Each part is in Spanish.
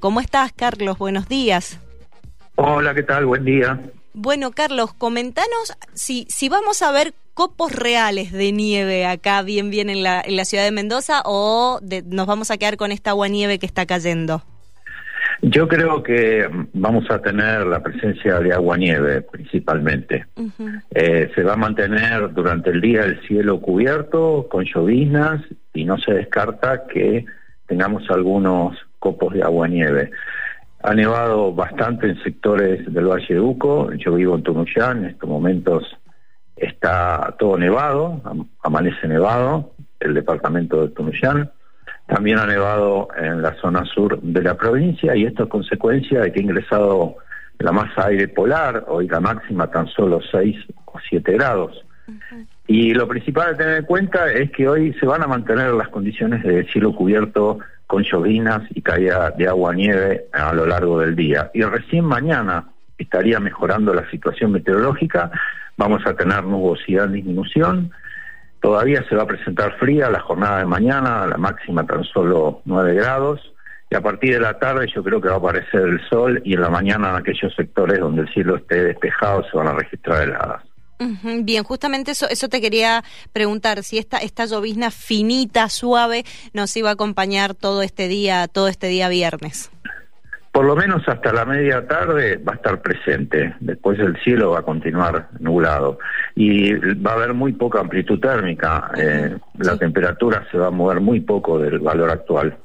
¿Cómo estás, Carlos? Buenos días. Hola, ¿qué tal? Buen día. Bueno, Carlos, comentanos si, si vamos a ver copos reales de nieve acá bien bien en la, en la ciudad de Mendoza o nos vamos a quedar con esta agua nieve que está cayendo. Yo creo que vamos a tener la presencia de agua nieve principalmente. Eh, se va a mantener durante el día el cielo cubierto con lloviznas y no se descarta que tengamos algunos copos de agua nieve. Ha nevado bastante en sectores del Valle de Uco, yo vivo en Tunuyán, en estos momentos está todo nevado, amanece nevado, el departamento de Tunuyán. También ha nevado en la zona sur de la provincia y esto es consecuencia de que ha ingresado la masa aire polar, hoy la máxima tan solo 6 o 7 grados. Y lo principal a tener en cuenta es que hoy se van a mantener las condiciones de cielo cubierto con llovinas y caída de agua nieve a lo largo del día. Y recién mañana estaría mejorando la situación meteorológica, vamos a tener nubosidad en disminución, todavía se va a presentar fría la jornada de mañana, la máxima tan solo 9 grados, y a partir de la tarde yo creo que va a aparecer el sol y en la mañana en aquellos sectores donde el cielo esté despejado se van a registrar heladas. Bien, justamente eso, eso te quería preguntar, si esta, esta llovizna finita, suave, nos iba a acompañar todo este día, todo este día viernes. Por lo menos hasta la media tarde va a estar presente, después el cielo va a continuar nublado y va a haber muy poca amplitud térmica, eh, la temperatura se va a mover muy poco del valor actual.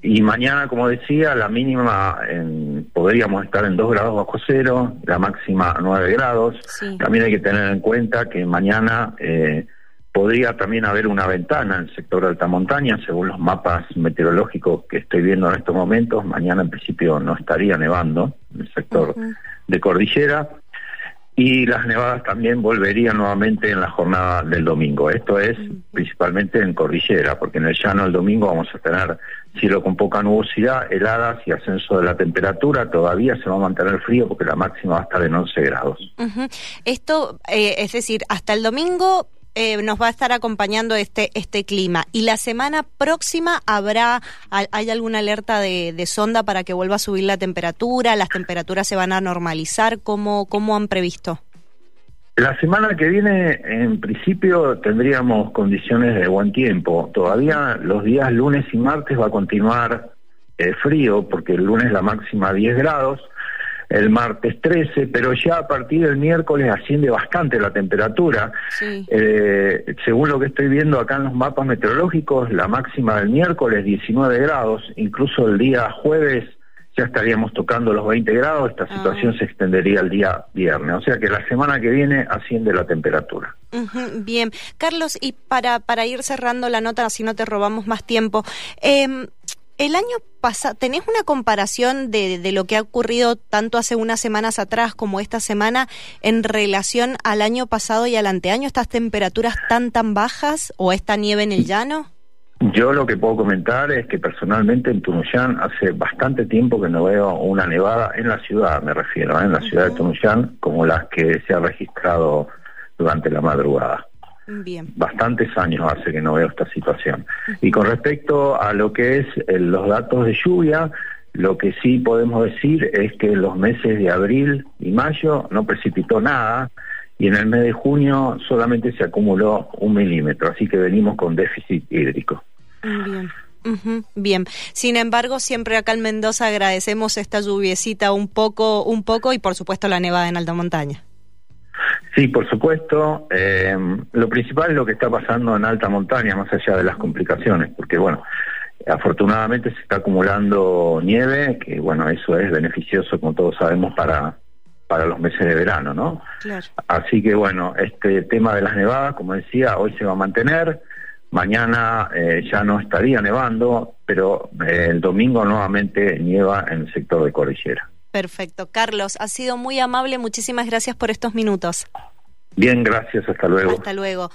Y mañana, como decía, la mínima en, podríamos estar en 2 grados bajo cero, la máxima 9 grados. También hay que tener en cuenta que mañana eh, podría también haber una ventana en el sector de alta montaña, según los mapas meteorológicos que estoy viendo en estos momentos. Mañana en principio no estaría nevando en el sector de cordillera y las nevadas también volverían nuevamente en la jornada del domingo. Esto es principalmente en cordillera, porque en el llano el domingo vamos a tener cielo con poca nubosidad, heladas y ascenso de la temperatura. Todavía se va a mantener frío porque la máxima va a estar en 11 grados. Esto, eh, es decir, hasta el domingo eh, nos va a estar acompañando este este clima. Y la semana próxima habrá hay alguna alerta de, sonda para que vuelva a subir la temperatura las temperaturas se van a normalizar cómo cómo han previsto la semana que viene, en principio, tendríamos condiciones de buen tiempo. Todavía los días lunes y martes va a continuar eh, frío, porque el lunes la máxima 10 grados, el martes 13, pero ya a partir del miércoles asciende bastante la temperatura. Eh, según lo que estoy viendo acá en los mapas meteorológicos, la máxima del miércoles 19 grados, incluso el día jueves ya estaríamos tocando los 20 grados, esta ah. situación se extendería el día viernes, o sea que la semana que viene asciende la temperatura. bien, Carlos, y para, para ir cerrando la nota, así no te robamos más tiempo, eh, el año pasado, ¿tenés una comparación de, de, lo que ha ocurrido tanto hace unas semanas atrás como esta semana en relación al año pasado y al anteaño? ¿Estas temperaturas tan, tan bajas o esta nieve en el llano? Yo lo que puedo comentar es que personalmente en Tunuyán hace bastante tiempo que no veo una nevada en la ciudad, me refiero, ¿eh? en la ciudad de Tunuyán, como las que se ha registrado durante la madrugada. Bien. Bastantes años hace que no veo esta situación. Y con respecto a lo que es eh, los datos de lluvia, lo que sí podemos decir es que en los meses de abril y mayo no precipitó nada y en el mes de junio solamente se acumuló un milímetro, así que venimos con déficit hídrico. Bien. bien, sin embargo, siempre acá en Mendoza agradecemos esta lluviecita un poco, un poco y por supuesto la nevada en alta montaña. Sí, por supuesto. Eh, lo principal es lo que está pasando en alta montaña, más allá de las complicaciones, porque bueno, afortunadamente se está acumulando nieve, que bueno, eso es beneficioso, como todos sabemos, para para los meses de verano, ¿no? Claro. Así que bueno, este tema de las nevadas, como decía, hoy se va a mantener. Mañana eh, ya no estaría nevando, pero eh, el domingo nuevamente nieva en el sector de cordillera. Perfecto. Carlos, ha sido muy amable. Muchísimas gracias por estos minutos. Bien, gracias. Hasta luego. Hasta luego.